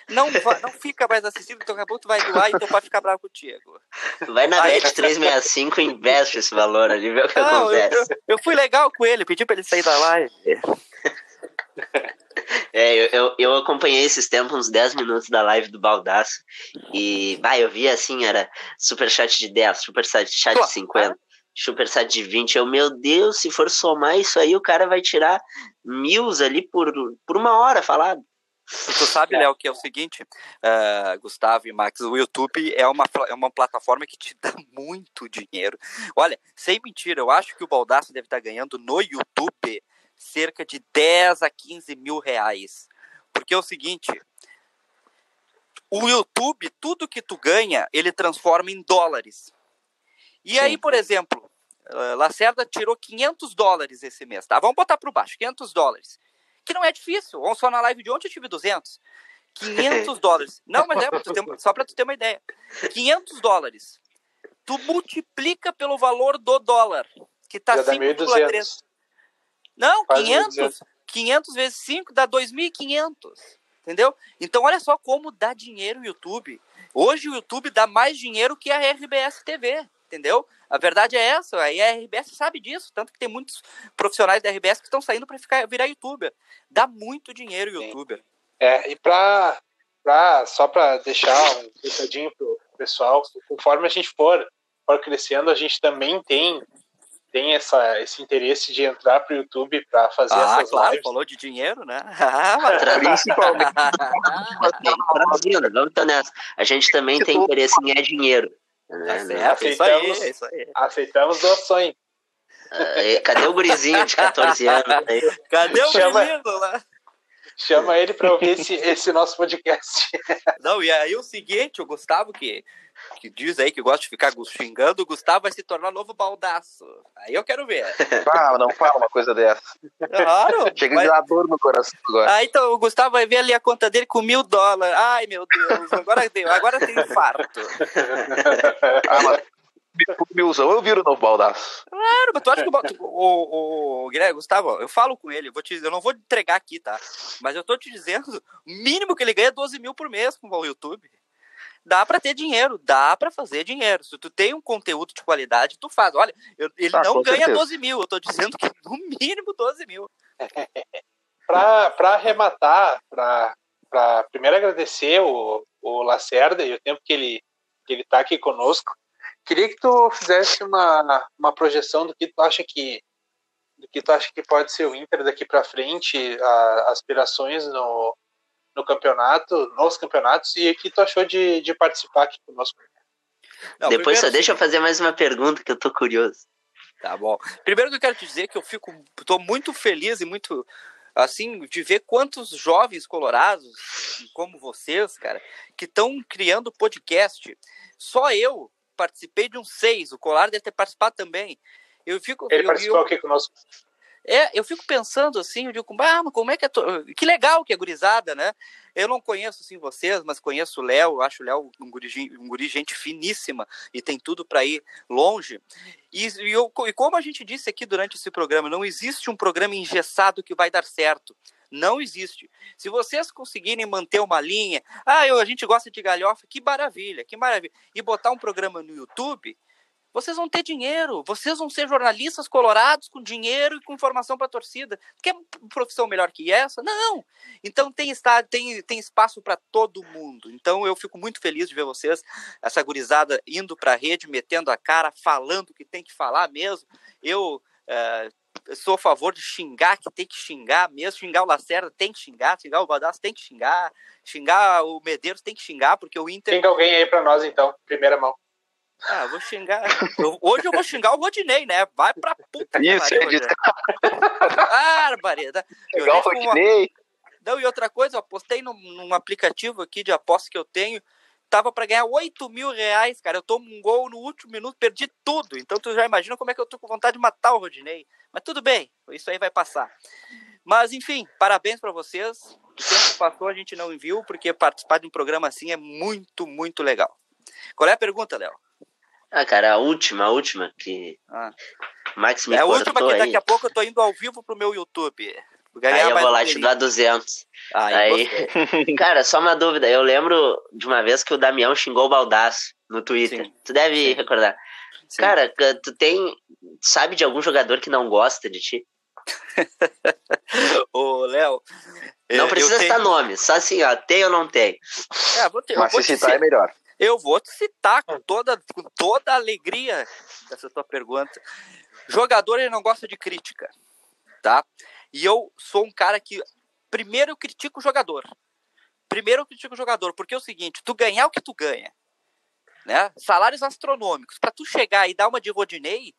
Não, não fica mais assistindo, daqui a pouco tu vai doar e teu pai ficar bravo contigo. Vai na Bet 365 e investe esse valor ali, vê o que não, acontece. Eu, eu, fui legal com ele, pedi pra ele sair da live. É, eu, eu, acompanhei esses tempos, uns 10 minutos da live do Baldaço. E, vai, eu vi assim, era super chat de 10, super chat de 50, super chat de 20. Eu, meu Deus, se for somar isso aí, o cara vai tirar mil ali por, por uma hora falado. Tu sabe, Léo, que é o seguinte, uh, Gustavo e Max, o YouTube é uma, é uma plataforma que te dá muito dinheiro. Olha, sem mentira, eu acho que o Baldaço deve estar ganhando no YouTube cerca de 10 a 15 mil reais. Porque é o seguinte, o YouTube, tudo que tu ganha, ele transforma em dólares. E Sim. aí, por exemplo, eh, Lacerda tirou 500 dólares esse mês, tá? Vamos botar para baixo, 500 dólares. Que não é difícil. Vamos só na live de ontem eu tive 200. 500 dólares. Não, mas é pra ter, só para tu ter uma ideia. 500 dólares. Tu multiplica pelo valor do dólar, que tá 5,3. Não, 500, 500 vezes 5 dá 2.500. Entendeu? Então, olha só como dá dinheiro o YouTube. Hoje o YouTube dá mais dinheiro que a RBS TV, entendeu? A verdade é essa, e a RBS sabe disso, tanto que tem muitos profissionais da RBS que estão saindo para ficar virar youtuber. Dá muito dinheiro o youtuber. É, e para só para deixar um recadinho pro pessoal, conforme a gente for, for crescendo, a gente também tem tem essa, esse interesse de entrar para o YouTube para fazer ah, essas claro, lives. falou de dinheiro, né? Principalmente. vamos estar nessa. A gente também tem interesse em ganhar dinheiro. Né? Tá aceitamos, isso aí, isso aí. aceitamos doações. Uh, cadê o gurizinho de 14 anos? Aí? Cadê o Chama... menino lá? Chama ele para ouvir esse, esse nosso podcast. Não, e aí o seguinte, o Gustavo, que que diz aí que gosta de ficar xingando, o Gustavo vai se tornar novo baldaço. Aí eu quero ver. Ah, não fala uma coisa dessa. Claro. Chega mas... de dar dor no coração agora. Ah, então o Gustavo vai ver ali a conta dele com mil dólares. Ai, meu Deus, agora deu, agora tem infarto. ah, mas milzão, eu viro novo baldaço. Claro, mas tu acha que o, o, o, Guilherme, Gustavo, eu falo com ele, eu, vou te, eu não vou entregar aqui, tá? Mas eu tô te dizendo, o mínimo que ele ganha é 12 mil por mês com o YouTube dá para ter dinheiro, dá para fazer dinheiro. Se tu tem um conteúdo de qualidade, tu faz. Olha, eu, ele tá, não ganha certeza. 12 mil, eu tô dizendo que no mínimo 12 mil. para arrematar, para primeiro agradecer o, o Lacerda e o tempo que ele que ele tá aqui conosco. Queria que tu fizesse uma, uma projeção do que tu acha que do que tu acha que pode ser o Inter daqui para frente, a, aspirações no, no campeonato, nos campeonatos, e o que tu achou de, de participar aqui conosco? Não, Depois só deixa eu fazer mais uma pergunta que eu tô curioso. Tá bom. Primeiro que eu quero te dizer que eu fico, tô muito feliz e muito assim de ver quantos jovens colorados como vocês, cara, que estão criando podcast. Só eu participei de um seis, o Colar deve ter participado também. Eu fico. Ele eu, participou eu, aqui conosco. É, eu fico pensando assim, eu digo, ah, como é que é. To... Que legal que é gurizada, né? Eu não conheço assim vocês, mas conheço o Léo, acho o Léo um guri, um guri gente finíssima e tem tudo para ir longe. E, e, eu, e como a gente disse aqui durante esse programa, não existe um programa engessado que vai dar certo. Não existe. Se vocês conseguirem manter uma linha, ah, eu, a gente gosta de galhofa, que maravilha, que maravilha. E botar um programa no YouTube, vocês vão ter dinheiro, vocês vão ser jornalistas colorados com dinheiro e com informação para a torcida. Quer profissão melhor que essa? Não. Então tem, está, tem, tem espaço para todo mundo. Então eu fico muito feliz de ver vocês, essa gurizada indo para a rede, metendo a cara, falando o que tem que falar mesmo. Eu uh, sou a favor de xingar, que tem que xingar mesmo, xingar o Lacerda tem que xingar, xingar o Baldasso tem que xingar, xingar o Medeiros tem que xingar, porque o Inter... Xinga alguém aí pra nós, então, primeira mão. Ah, vou xingar. Eu, hoje eu vou xingar o Rodinei, né? Vai pra puta que Isso, pariu. Barbaridade. Xingar o Rodinei. Não, e outra coisa, eu apostei num, num aplicativo aqui de aposta que eu tenho, tava para ganhar 8 mil reais, cara. Eu tomo um gol no último minuto, perdi tudo. Então tu já imagina como é que eu tô com vontade de matar o Rodinei. Mas tudo bem, isso aí vai passar. Mas enfim, parabéns para vocês. O tempo passou, a gente não viu, porque participar de um programa assim é muito, muito legal. Qual é a pergunta, Léo? Ah, cara, a última, a última que. Ah. Max me É a última que daqui a pouco eu tô indo ao vivo pro meu YouTube. Aí eu vou lá te dar 200. Aí, aí... cara, só uma dúvida. Eu lembro de uma vez que o Damião xingou o Baldaço no Twitter. Sim. Tu deve Sim. recordar. Sim. Cara, tu tem. Sabe de algum jogador que não gosta de ti? Ô, Léo. Não precisa citar tenho... nome, só assim, ó, tem ou não tem. É, vou ter, Mas se citar é melhor. Eu vou te citar com toda, com toda a alegria dessa tua pergunta. Jogador, ele não gosta de crítica, tá? E eu sou um cara que primeiro eu critico o jogador. Primeiro eu critico o jogador, porque é o seguinte, tu ganhar o que tu ganha, né? Salários astronômicos, para tu chegar e dar uma de Rodinei,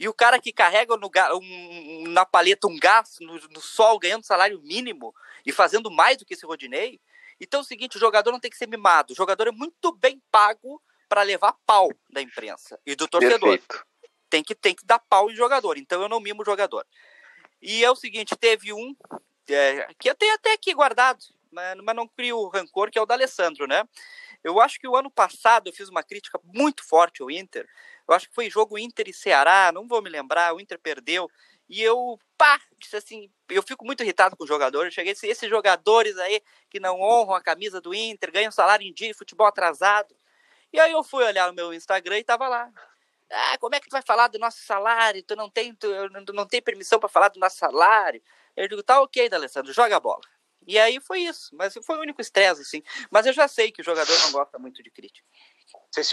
e o cara que carrega no, um, na paleta um gás no, no, sol, ganhando salário mínimo e fazendo mais do que esse Rodinei. Então é o seguinte, o jogador não tem que ser mimado. O jogador é muito bem pago para levar pau da imprensa e do torcedor. Perfeito. Tem que, tem que dar pau em jogador. Então eu não mimo o jogador. E é o seguinte, teve um é, que eu tenho até aqui guardado, mas, mas não crio rancor, que é o da Alessandro, né? Eu acho que o ano passado eu fiz uma crítica muito forte ao Inter. Eu acho que foi jogo Inter e Ceará, não vou me lembrar, o Inter perdeu. E eu, pá, disse assim, eu fico muito irritado com os jogadores. Eu cheguei a esses jogadores aí que não honram a camisa do Inter, ganham salário em dia, futebol atrasado. E aí eu fui olhar o meu Instagram e tava lá. Ah, como é que tu vai falar do nosso salário? Tu não tem, tu, não tem permissão para falar do nosso salário. Eu digo, tá ok, D'Alessandro, joga a bola. E aí foi isso, mas foi o único estresse, assim. Mas eu já sei que o jogador não gosta muito de crítica.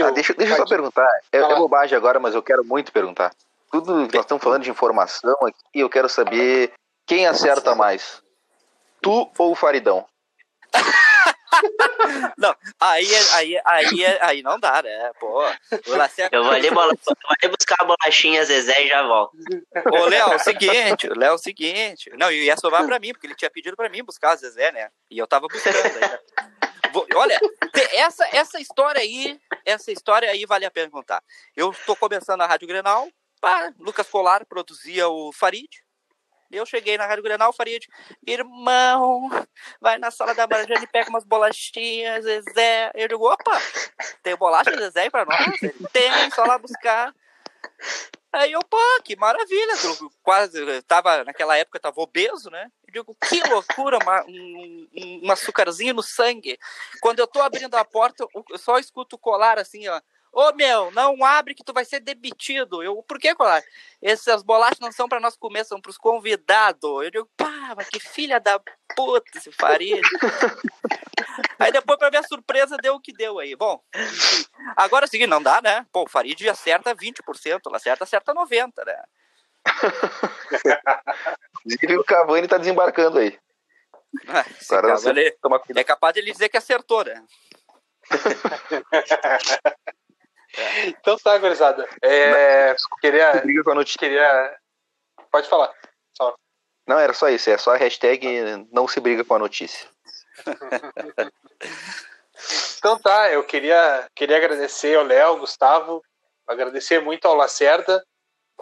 Ah, deixa, deixa eu só perguntar. É, é, bobagem agora, mas eu quero muito perguntar. Tudo nós estamos falando de informação aqui, eu quero saber quem acerta mais. Tu ou o Faridão? não, aí, aí, aí, aí não dá, né? Pô, eu vou ali, vou ali buscar a bolachinha Zezé e já volto. Ô, Léo, o seguinte, Léo, o seguinte. Não, e ia sobrar pra mim, porque ele tinha pedido pra mim buscar a Zezé, né? E eu tava buscando aí. Olha, essa, essa história aí, essa história aí vale a pena contar. Eu tô começando a Rádio Grenal, pá, Lucas Colar produzia o Farid, eu cheguei na Rádio Grenal, faria de irmão, vai na sala da Marjane e pega umas bolachinhas, Zezé. Eu digo, opa, tem bolacha Zezé pra nós? Tem, só lá buscar. Aí eu, pô, que maravilha. Eu quase, tava, naquela época eu tava obeso, né? Eu digo, que loucura, uma, um, um açúcarzinho no sangue. Quando eu tô abrindo a porta, eu só escuto colar assim, ó. Ô meu, não abre que tu vai ser demitido. Eu, por que, Colar? Essas bolachas não são para nós comer, são para os convidados. Eu digo, pá, mas que filha da puta esse Farid. aí depois, para minha surpresa, deu o que deu aí. Bom, enfim. Agora é o seguinte, não dá, né? Pô, o Farid acerta 20%, ela acerta, acerta 90%, né? Inclusive o Cavani tá desembarcando aí. Ah, Cavani, é capaz de ele dizer que acertou, né? Então tá, gurizada. É, queria, briga com a notícia. queria. Pode falar. Só. Não, era só isso. É só a hashtag não se briga com a notícia. então tá, eu queria, queria agradecer ao Léo, Gustavo, agradecer muito ao Lacerda.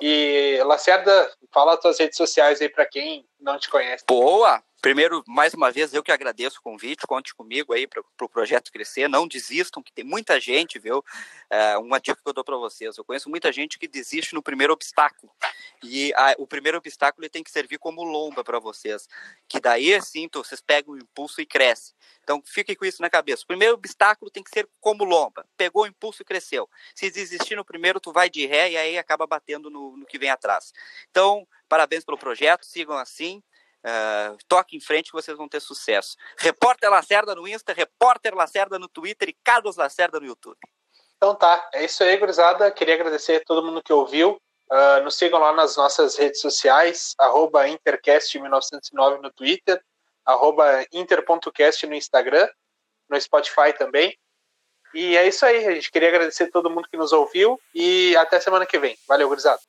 E Lacerda, fala as tuas redes sociais aí para quem não te conhece. Boa! Primeiro, mais uma vez, eu que agradeço o convite, conte comigo aí para o pro projeto crescer, não desistam, que tem muita gente, viu? É, uma dica que eu dou para vocês, eu conheço muita gente que desiste no primeiro obstáculo, e a, o primeiro obstáculo tem que servir como lomba para vocês, que daí, assim, vocês pegam o impulso e crescem. Então, fiquem com isso na cabeça. O primeiro obstáculo tem que ser como lomba, pegou o impulso e cresceu. Se desistir no primeiro, tu vai de ré e aí acaba batendo no, no que vem atrás. Então, parabéns pelo projeto, sigam assim, Uh, toque em frente que vocês vão ter sucesso. Repórter Lacerda no Insta, Repórter Lacerda no Twitter e Carlos Lacerda no YouTube. Então tá, é isso aí, gurizada. Queria agradecer a todo mundo que ouviu. Uh, nos sigam lá nas nossas redes sociais, arroba intercast1909 no Twitter, arroba inter.cast no Instagram, no Spotify também. E é isso aí, a gente queria agradecer a todo mundo que nos ouviu e até semana que vem. Valeu, gurizada.